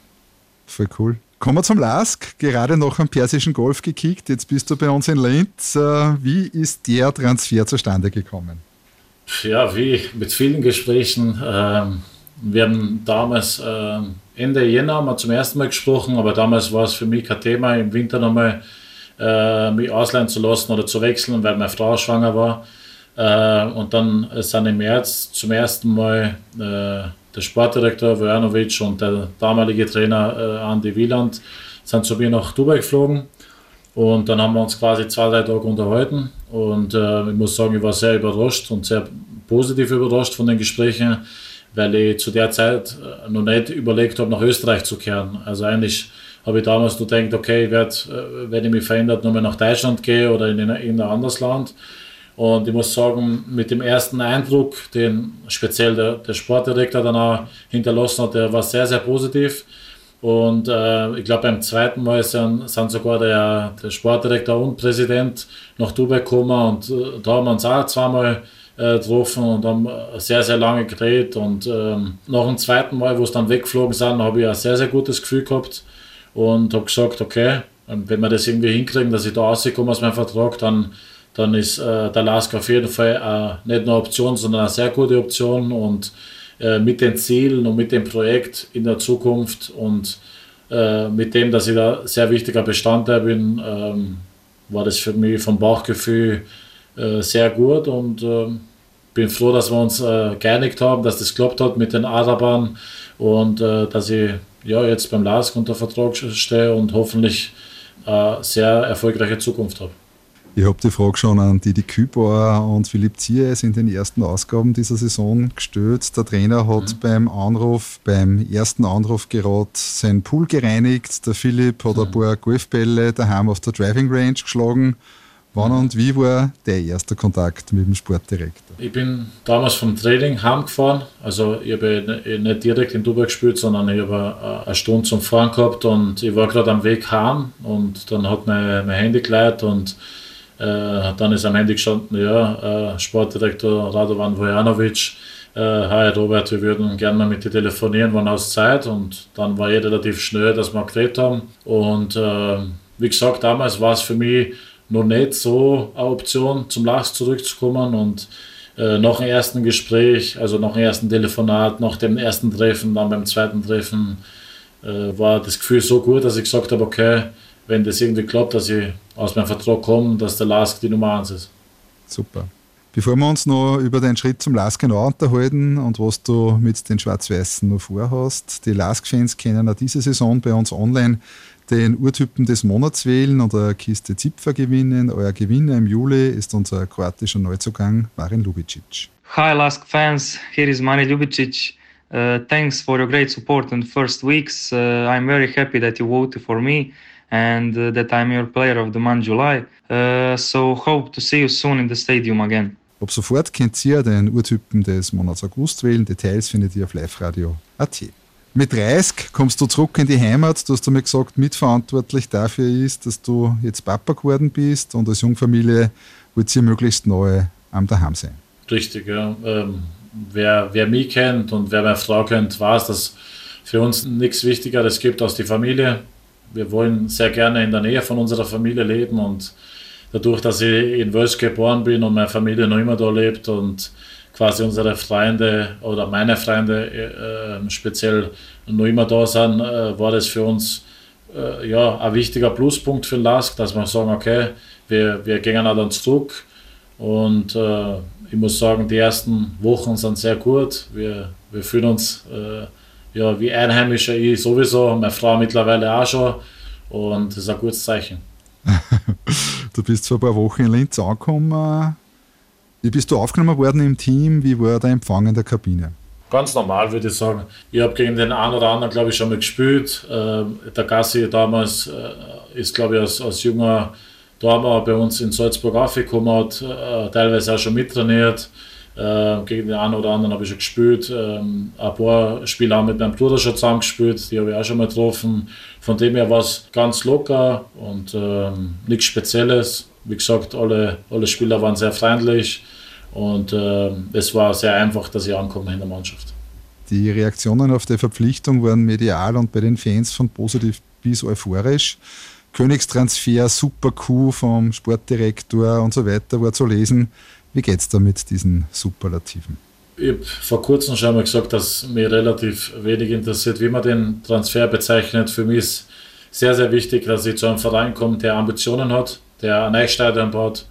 S4: Voll cool. Kommen wir zum Lask. Gerade noch am persischen Golf gekickt. Jetzt bist du bei uns in Linz. Äh, wie ist der Transfer zustande gekommen?
S5: Ja, wie mit vielen Gesprächen. Ähm, wir haben damals ähm, Ende Jänner mal zum ersten Mal gesprochen, aber damals war es für mich kein Thema, im Winter nochmal äh, mich ausleihen zu lassen oder zu wechseln, weil meine Frau schwanger war. Äh, und dann sind im März zum ersten Mal der Sportdirektor Vojanovic und der damalige Trainer äh, Andy Wieland sind zu mir nach Dubai geflogen. Und dann haben wir uns quasi zwei, drei Tage unterhalten. Und äh, ich muss sagen, ich war sehr überrascht und sehr positiv überrascht von den Gesprächen, weil ich zu der Zeit äh, noch nicht überlegt habe, nach Österreich zu kehren. Also eigentlich habe ich damals nur gedacht, okay, ich werde, äh, wenn ich mich verändert, nochmal nach Deutschland gehe oder in, in ein anderes Land. Und ich muss sagen, mit dem ersten Eindruck, den speziell der, der Sportdirektor auch hinterlassen hat, der war sehr, sehr positiv. Und äh, ich glaube, beim zweiten Mal sind, sind sogar der, der, Sportdirektor und Präsident nach Dubai gekommen und äh, da haben wir uns auch zweimal äh, getroffen und haben sehr, sehr lange geredet. Und ähm, nach dem zweiten Mal, wo es dann weggeflogen sind, habe ich ein sehr, sehr gutes Gefühl gehabt und habe gesagt, okay, wenn wir das irgendwie hinkriegen, dass ich da rauskomme aus meinem Vertrag, dann dann ist äh, der Lask auf jeden Fall äh, nicht nur eine Option, sondern eine sehr gute Option und äh, mit den Zielen und mit dem Projekt in der Zukunft und äh, mit dem, dass ich da sehr wichtiger Bestandteil bin, ähm, war das für mich vom Bauchgefühl äh, sehr gut und ähm, bin froh, dass wir uns äh, geeinigt haben, dass das geklappt hat mit den Arabern und dass ich ja, jetzt beim LASK unter Vertrag stehe und hoffentlich eine sehr erfolgreiche Zukunft habe.
S4: Ich habe die Frage schon an Didi Kübauer und Philipp Zieres in den ersten Ausgaben dieser Saison gestellt. Der Trainer hat mhm. beim Anruf, beim ersten Anruf gerade sein Pool gereinigt. Der Philipp hat mhm. ein paar Golfbälle daheim auf der Driving Range geschlagen. Wann mhm. und wie war der erste Kontakt mit dem Sportdirektor?
S5: Ich bin damals vom Training heimgefahren. Also ich habe nicht direkt in Dubai gespielt, sondern ich habe eine Stunde zum Fahren gehabt und ich war gerade am Weg heim und dann hat mein, mein Handy geleitet und dann ist am Ende gestanden, ja, äh, Sportdirektor Radovan Vojanovic, äh, hi Robert, wir würden gerne mal mit dir telefonieren, wann hast Zeit? Und dann war eh relativ schnell, dass wir geredet haben. Und äh, wie gesagt, damals war es für mich noch nicht so eine Option, zum Lachs zurückzukommen. Und äh, nach dem ersten Gespräch, also nach dem ersten Telefonat, nach dem ersten Treffen, dann beim zweiten Treffen, äh, war das Gefühl so gut, dass ich gesagt habe, okay, wenn das irgendwie klappt, dass ich aus meinem Vertrag komme, dass der Lask die Nummer 1 ist.
S4: Super. Bevor wir uns noch über den Schritt zum Lask genau unterhalten und was du mit den Schwarz-Weißen noch vorhast, die Lask-Fans können auch diese Saison bei uns online den Urtypen des Monats wählen und eine Kiste Zipfer gewinnen. Euer Gewinner im Juli ist unser kroatischer Neuzugang Marin Lubicic.
S1: Hi Lask fans, here is Marin Lubicic. Uh, thanks for your great support in the first weeks. Uh, I'm very happy that you voted for me and uh, that I'm your player of the month July. Uh, so hope to see you soon in the stadium again.
S4: Ab sofort könnt ihr den Urtypen des Monats August wählen. Details findet ihr auf liveradio.at. Mit 30 kommst du zurück in die Heimat. Du hast mir gesagt, mitverantwortlich dafür ist, dass du jetzt Papa geworden bist und als Jungfamilie wollt ihr möglichst neu am daheim sein.
S5: Richtig, ja. Ähm, wer, wer mich kennt und wer meine Frau kennt, weiß, dass für uns nichts Wichtigeres gibt als die Familie. Wir wollen sehr gerne in der Nähe von unserer Familie leben und dadurch, dass ich in Wels geboren bin und meine Familie noch immer da lebt und quasi unsere Freunde oder meine Freunde äh, speziell noch immer da sind, äh, war das für uns äh, ja, ein wichtiger Pluspunkt für LASK, dass wir sagen, okay, wir, wir gehen auch dann zurück und äh, ich muss sagen, die ersten Wochen sind sehr gut. Wir, wir fühlen uns äh, ja, wie Einheimische, ich sowieso, meine Frau mittlerweile auch schon und das ist ein gutes Zeichen.
S4: du bist vor ein paar Wochen in Linz angekommen wie bist du aufgenommen worden im Team? Wie war der Empfang in der Kabine?
S5: Ganz normal, würde ich sagen. Ich habe gegen den einen oder anderen, glaube ich, schon mal gespielt. Ähm, der Gassi damals äh, ist, glaube ich, als, als junger Dormer bei uns in Salzburg aufgekommen, hat äh, teilweise auch schon mittrainiert. Äh, gegen den einen oder anderen habe ich schon gespielt. Ähm, ein paar Spiele haben mit meinem Bruder schon zusammengespielt, die habe ich auch schon mal getroffen. Von dem her war es ganz locker und ähm, nichts Spezielles. Wie gesagt, alle, alle Spieler waren sehr freundlich. Und äh, es war sehr einfach, dass ich ankomme in der Mannschaft.
S4: Die Reaktionen auf die Verpflichtung waren medial und bei den Fans von positiv bis euphorisch. Königstransfer, super Coup vom Sportdirektor und so weiter war zu lesen. Wie geht es da mit diesen Superlativen?
S5: Ich habe vor kurzem schon mal gesagt, dass mir relativ wenig interessiert, wie man den Transfer bezeichnet. Für mich ist sehr, sehr wichtig, dass ich zu einem Verein komme, der Ambitionen hat, der ein Neustadion baut,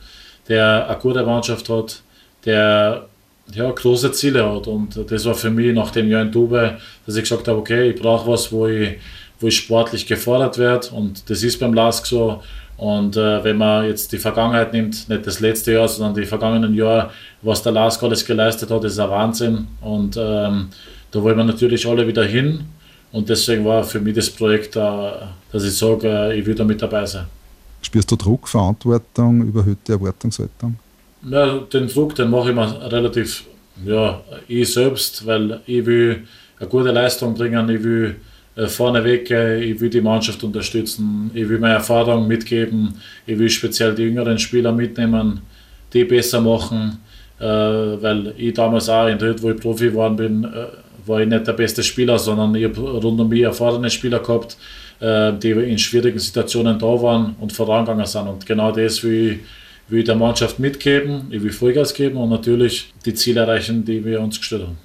S5: der eine gute Mannschaft hat, der ja, große Ziele hat. Und das war für mich nach dem Jahr in Dubai, dass ich gesagt habe, okay, ich brauche was, wo ich, wo ich sportlich gefordert werde. Und das ist beim LASK so. Und äh, wenn man jetzt die Vergangenheit nimmt, nicht das letzte Jahr, sondern die vergangenen Jahre, was der LASK alles geleistet hat, ist ein Wahnsinn. Und ähm, da wollen wir natürlich alle wieder hin. Und deswegen war für mich das Projekt, äh, dass ich sage, äh, ich will da mit dabei sein.
S4: Spürst du Druck, Verantwortung, überhöhte Erwartungshaltung?
S5: Ja, den Druck, den mache ich mir relativ, ja, ich selbst, weil ich will eine gute Leistung bringen, ich will äh, vorne weg, ich will die Mannschaft unterstützen, ich will meine Erfahrung mitgeben, ich will speziell die jüngeren Spieler mitnehmen, die besser machen, äh, weil ich damals auch in Dritt, wo ich Profi geworden bin, äh, war ich nicht der beste Spieler, sondern ich habe rund um mich erfahrene Spieler gehabt, die in schwierigen Situationen da waren und vorangegangen sind. Und genau das will ich will ich der Mannschaft mitgeben, ich will Vollgas geben und natürlich die Ziele erreichen, die wir uns gestellt haben.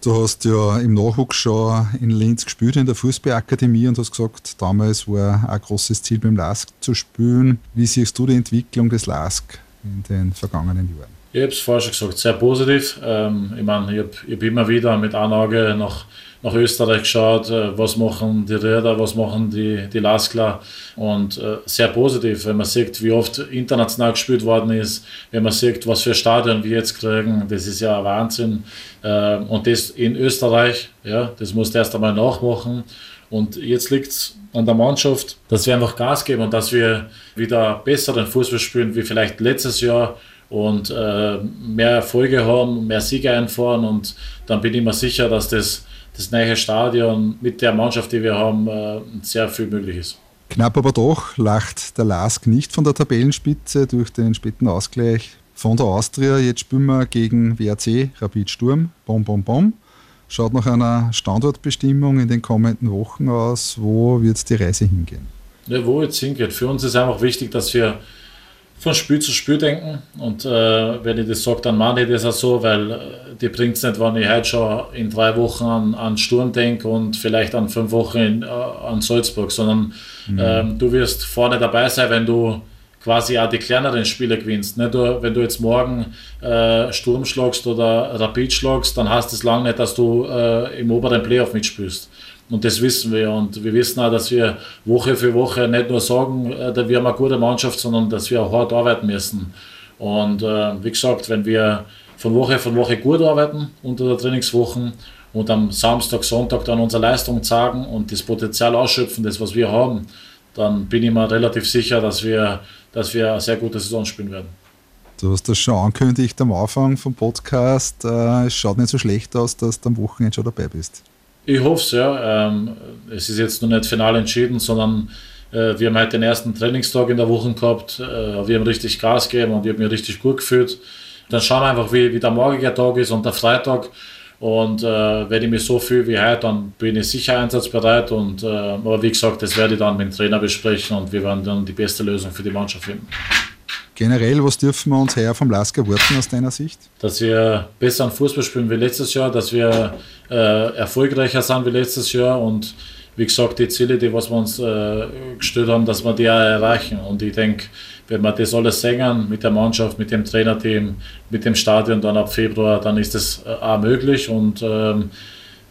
S4: Du hast ja im Nachwuchs schon in Linz gespielt in der Fußballakademie und hast gesagt, damals war ein großes Ziel beim LASK zu spielen. Wie siehst du die Entwicklung des LASK in den vergangenen Jahren?
S5: Ich habe es vorher schon gesagt, sehr positiv. Ähm, ich meine, ich habe hab immer wieder mit einer Auge nach nach Österreich geschaut, äh, was machen die Räder, was machen die, die Laskler und äh, sehr positiv, wenn man sieht, wie oft international gespielt worden ist, wenn man sieht, was für Stadien wir jetzt kriegen, das ist ja Wahnsinn. Äh, und das in Österreich, ja, das muss erst einmal nachmachen. Und jetzt liegt es an der Mannschaft, dass wir einfach Gas geben und dass wir wieder besseren Fußball spielen wie vielleicht letztes Jahr und äh, mehr Erfolge haben, mehr Siege einfahren. Und dann bin ich mir sicher, dass das das neue Stadion mit der Mannschaft, die wir haben, äh, sehr viel möglich ist.
S4: Knapp aber doch lacht der Lask nicht von der Tabellenspitze durch den späten Ausgleich von der Austria. Jetzt spielen wir gegen WRC Rapid Sturm. Bom, bom, bom. Schaut nach einer Standortbestimmung in den kommenden Wochen aus. Wo wird die Reise hingehen?
S5: Ja, wo jetzt hingeht. Für uns ist einfach wichtig, dass wir von Spiel zu Spiel denken. Und äh, wenn ich das sage, dann meine ich das auch so, weil äh, die bringt es nicht, wenn ich heute schon in drei Wochen an, an Sturm denke und vielleicht an fünf Wochen in, äh, an Salzburg, sondern mhm. ähm, du wirst vorne dabei sein, wenn du quasi auch die kleineren Spiele gewinnst. Nicht nur, wenn du jetzt morgen äh, Sturm schlagst oder Rapid schlagst, dann heißt das lange nicht, dass du äh, im oberen Playoff mitspielst. Und das wissen wir. Und wir wissen auch, dass wir Woche für Woche nicht nur sagen, äh, wir haben eine gute Mannschaft, sondern dass wir auch hart arbeiten müssen. Und äh, wie gesagt, wenn wir von Woche für Woche gut arbeiten unter der Trainingswoche und am Samstag, Sonntag dann unsere Leistung zeigen und das Potenzial ausschöpfen, das was wir haben, dann bin ich mir relativ sicher, dass wir, dass wir eine sehr gute Saison spielen werden.
S4: Du hast das schon angekündigt am Anfang vom Podcast. Äh, es schaut nicht so schlecht aus, dass du am Wochenende schon dabei bist.
S5: Ich hoffe es, ja. Ähm, es ist jetzt noch nicht final entschieden, sondern äh, wir haben heute den ersten Trainingstag in der Woche gehabt. Äh, wir haben richtig Gas gegeben und ich habe mich richtig gut gefühlt. Dann schauen wir einfach, wie, wie der morgige Tag ist und der Freitag. Und äh, wenn ich mich so fühle wie heute, dann bin ich sicher einsatzbereit. Und, äh, aber wie gesagt, das werde ich dann mit dem Trainer besprechen und wir werden dann die beste Lösung für die Mannschaft finden.
S4: Generell, was dürfen wir uns her vom Lasker erwarten aus deiner Sicht?
S5: Dass wir besser an Fußball spielen wie letztes Jahr, dass wir äh, erfolgreicher sind wie letztes Jahr und wie gesagt, die Ziele, die was wir uns äh, gestellt haben, dass wir die auch erreichen. Und ich denke, wenn wir das alles singen mit der Mannschaft, mit dem Trainerteam, mit dem Stadion dann ab Februar, dann ist das äh, auch möglich. Und ähm,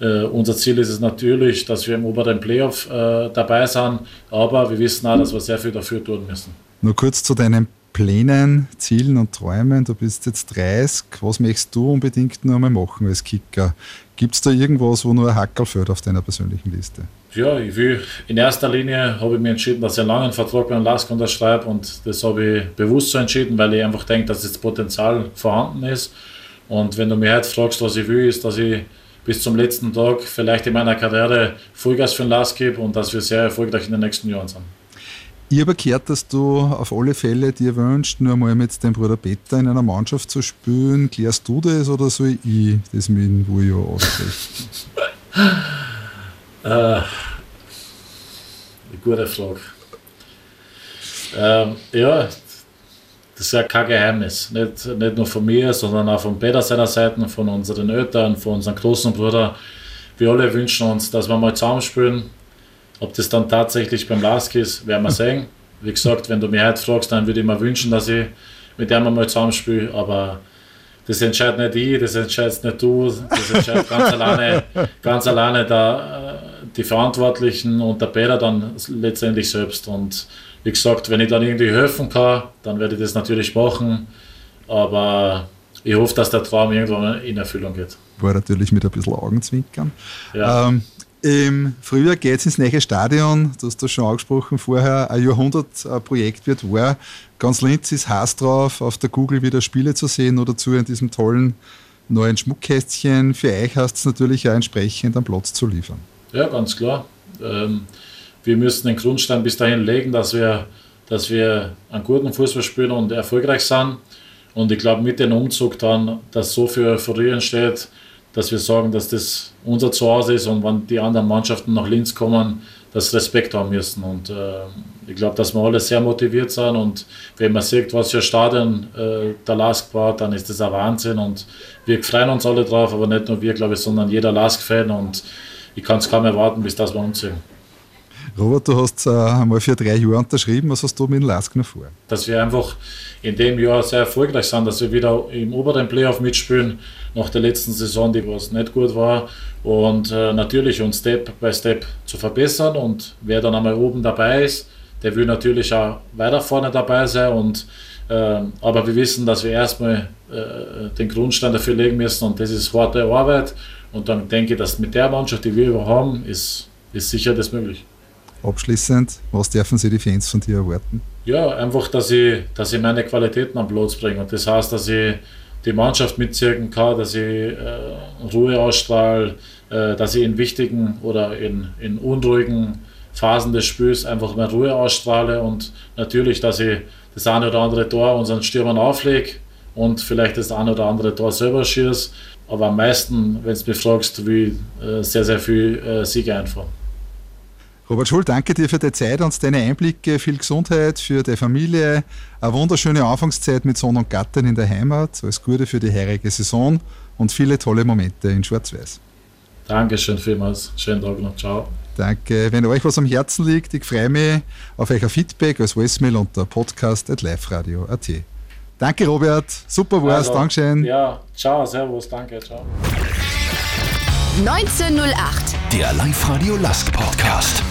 S5: äh, unser Ziel ist es natürlich, dass wir im oberen Playoff äh, dabei sind, aber wir wissen auch, dass wir sehr viel dafür tun müssen.
S4: Nur kurz zu deinem Plänen, Zielen und Träumen? Du bist jetzt 30. Was möchtest du unbedingt nur einmal machen als Kicker? Gibt es da irgendwas, wo nur ein Hackel fällt auf deiner persönlichen Liste?
S5: Ja, ich will, in erster Linie habe ich mir entschieden, dass ich einen langen Vertrag beim LASK unterschreibe und das habe ich bewusst so entschieden, weil ich einfach denke, dass das Potenzial vorhanden ist. Und wenn du mich heute fragst, was ich will, ist, dass ich bis zum letzten Tag vielleicht in meiner Karriere Vollgas für den LASK gebe und dass wir sehr erfolgreich in den nächsten Jahren sind.
S4: Ich habe gehört, dass du auf alle Fälle dir wünschst, nur mal mit dem Bruder Peter in einer Mannschaft zu spielen. Klärst du das oder soll ich das mit dem Wujo aussprechen?
S5: äh, eine gute Frage. Ähm, ja, das ist ja kein Geheimnis. Nicht, nicht nur von mir, sondern auch von Peter seiner Seite, von unseren Eltern, von unserem großen Bruder. Wir alle wünschen uns, dass wir mal zusammenspielen ob das dann tatsächlich beim Lask ist, werden wir sehen. Wie gesagt, wenn du mich heute fragst, dann würde ich mir wünschen, dass ich mit dem mal zusammenspiele, aber das entscheidet nicht ich, das entscheidet nicht du, das entscheidet ganz alleine, ganz alleine der, äh, die Verantwortlichen und der Peter dann letztendlich selbst. Und wie gesagt, wenn ich dann irgendwie helfen kann, dann werde ich das natürlich machen, aber ich hoffe, dass der Traum irgendwann in Erfüllung geht.
S4: War natürlich mit ein bisschen Augenzwinkern. Ja. Ähm, im Frühjahr geht es ins neue Stadion, du hast das schon angesprochen vorher, ein Jahrhundertprojekt wird wahr. Ganz Linz ist heiß drauf, auf der Google wieder Spiele zu sehen oder zu in diesem tollen neuen Schmuckkästchen. Für euch heißt es natürlich auch entsprechend am Platz zu liefern.
S5: Ja, ganz klar. Ähm, wir müssen den Grundstein bis dahin legen, dass wir, dass wir einen guten Fußball spielen und erfolgreich sind. Und ich glaube, mit dem Umzug dann, dass so viel Euphorie entsteht, dass wir sagen, dass das unser Zuhause ist und wenn die anderen Mannschaften nach Linz kommen, dass Respekt haben müssen. Und äh, ich glaube, dass wir alle sehr motiviert sind und wenn man sieht, was für Stadion äh, der LASK baut, dann ist das ein Wahnsinn und wir freuen uns alle drauf, aber nicht nur wir, glaube ich, sondern jeder LASK-Fan und ich kann es kaum erwarten, bis das wir umziehen.
S4: Robert, du hast äh, einmal für drei Jahre unterschrieben. Was hast du mit dem Lask noch vor?
S5: Dass wir einfach in dem Jahr sehr erfolgreich sind, dass wir wieder im oberen Playoff mitspielen, nach der letzten Saison, die was nicht gut war. Und äh, natürlich uns Step by Step zu verbessern. Und wer dann einmal oben dabei ist, der will natürlich auch weiter vorne dabei sein. Und, äh, aber wir wissen, dass wir erstmal äh, den Grundstein dafür legen müssen. Und das ist harte Arbeit. Und dann denke ich, dass mit der Mannschaft, die wir haben, ist, ist sicher das möglich.
S4: Abschließend, was dürfen Sie die Fans von dir erwarten?
S5: Ja, einfach, dass ich, dass ich meine Qualitäten am Platz bringe. Und das heißt, dass ich die Mannschaft mitziehen kann, dass ich äh, Ruhe ausstrahle, äh, dass ich in wichtigen oder in, in unruhigen Phasen des Spiels einfach mehr Ruhe ausstrahle und natürlich, dass ich das eine oder andere Tor unseren Stürmern auflege und vielleicht das eine oder andere Tor selber schieße. Aber am meisten, wenn du mich fragst, will ich äh, sehr, sehr viel äh, Siege einfahren.
S4: Robert Schul, danke dir für die Zeit und deine Einblicke. Viel Gesundheit für die Familie. Eine wunderschöne Anfangszeit mit Sohn und Gattin in der Heimat. Alles Gute für die heurige Saison und viele tolle Momente in Schwarz-Weiß.
S5: Dankeschön vielmals. Schönen Tag noch. Ciao.
S4: Danke. Wenn euch was am Herzen liegt, ich freue mich auf euer Feedback als Voicemail unter podcast.liferadio.at. Danke, Robert. Super war's. Also, Dankeschön.
S5: Ja, ciao, servus, danke, ciao.
S2: 1908. Der Live-Radio Last Podcast.